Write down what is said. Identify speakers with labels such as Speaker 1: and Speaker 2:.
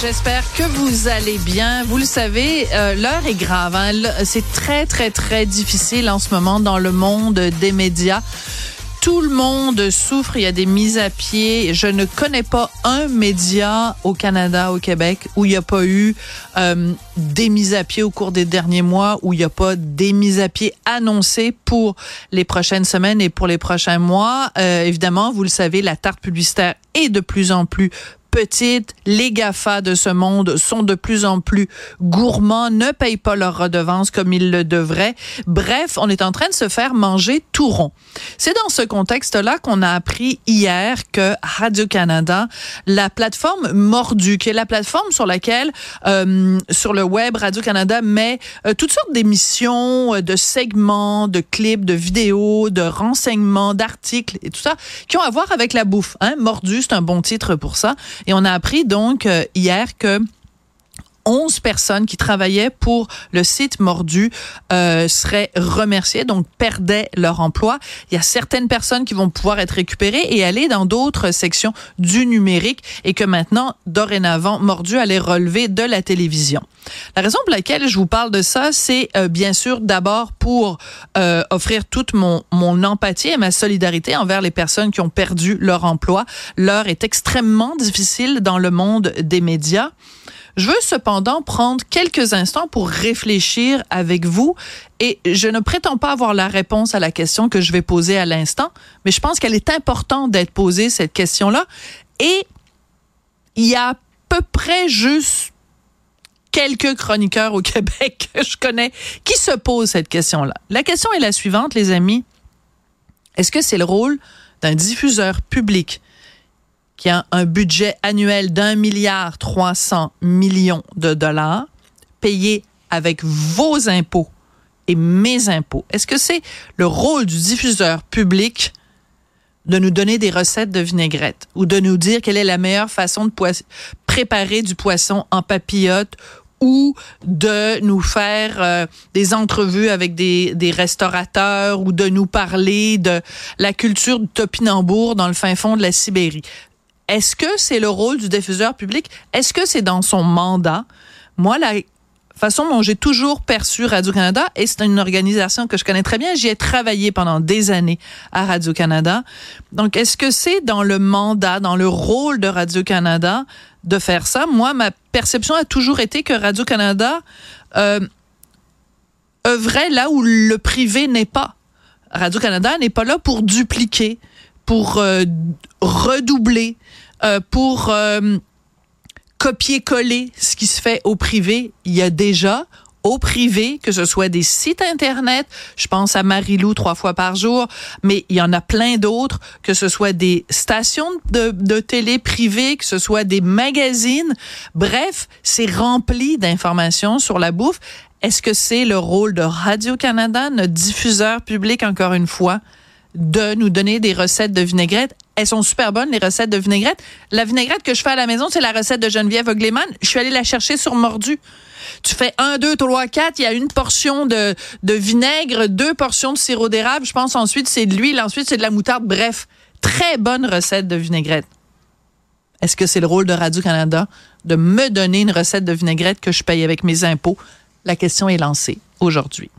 Speaker 1: J'espère que vous allez bien. Vous le savez, euh, l'heure est grave. Hein? C'est très, très, très difficile en ce moment dans le monde des médias. Tout le monde souffre, il y a des mises à pied. Je ne connais pas un média au Canada, au Québec, où il n'y a pas eu euh, des mises à pied au cours des derniers mois, où il n'y a pas des mises à pied annoncées pour les prochaines semaines et pour les prochains mois. Euh, évidemment, vous le savez, la tarte publicitaire est de plus en plus petites. Les GAFA de ce monde sont de plus en plus gourmands, ne payent pas leurs redevances comme ils le devraient. Bref, on est en train de se faire manger tout rond. C'est dans ce contexte-là qu'on a appris hier que Radio-Canada, la plateforme Mordu, qui est la plateforme sur laquelle, euh, sur le web, Radio-Canada met euh, toutes sortes d'émissions, euh, de segments, de clips, de vidéos, de renseignements, d'articles et tout ça, qui ont à voir avec la bouffe. Hein? Mordu, c'est un bon titre pour ça. Et on a appris donc euh, hier que 11 personnes qui travaillaient pour le site mordu euh, seraient remerciées, donc perdaient leur emploi. Il y a certaines personnes qui vont pouvoir être récupérées et aller dans d'autres sections du numérique et que maintenant, dorénavant, mordu allait relever de la télévision. La raison pour laquelle je vous parle de ça, c'est euh, bien sûr d'abord pour euh, offrir toute mon, mon empathie et ma solidarité envers les personnes qui ont perdu leur emploi. L'heure est extrêmement difficile dans le monde des médias. Je veux cependant prendre quelques instants pour réfléchir avec vous et je ne prétends pas avoir la réponse à la question que je vais poser à l'instant, mais je pense qu'elle est importante d'être posée, cette question-là. Et il y a à peu près juste quelques chroniqueurs au Québec que je connais qui se posent cette question-là. La question est la suivante, les amis. Est-ce que c'est le rôle d'un diffuseur public qui a un budget annuel d'un milliard 300 millions de dollars payé avec vos impôts et mes impôts. Est-ce que c'est le rôle du diffuseur public de nous donner des recettes de vinaigrette ou de nous dire quelle est la meilleure façon de préparer du poisson en papillote ou de nous faire euh, des entrevues avec des, restaurateurs ou de nous parler de la culture du topinambour dans le fin fond de la Sibérie? Est-ce que c'est le rôle du diffuseur public? Est-ce que c'est dans son mandat? Moi, la façon dont j'ai toujours perçu Radio-Canada, et c'est une organisation que je connais très bien, j'y ai travaillé pendant des années à Radio-Canada. Donc, est-ce que c'est dans le mandat, dans le rôle de Radio-Canada de faire ça? Moi, ma perception a toujours été que Radio-Canada euh, œuvrait là où le privé n'est pas. Radio-Canada n'est pas là pour dupliquer, pour euh, redoubler, euh, pour euh, copier-coller ce qui se fait au privé. Il y a déjà au privé, que ce soit des sites Internet, je pense à Marilou trois fois par jour, mais il y en a plein d'autres, que ce soit des stations de, de télé privées, que ce soit des magazines. Bref, c'est rempli d'informations sur la bouffe. Est-ce que c'est le rôle de Radio-Canada, notre diffuseur public, encore une fois, de nous donner des recettes de vinaigrette? elles sont super bonnes, les recettes de vinaigrette. La vinaigrette que je fais à la maison, c'est la recette de Geneviève Ogleman. Je suis allée la chercher sur Mordu. Tu fais un, deux, trois, quatre, il y a une portion de, de vinaigre, deux portions de sirop d'érable. Je pense ensuite c'est de l'huile, ensuite c'est de la moutarde. Bref, très bonne recette de vinaigrette. Est-ce que c'est le rôle de Radio-Canada de me donner une recette de vinaigrette que je paye avec mes impôts? La question est lancée aujourd'hui.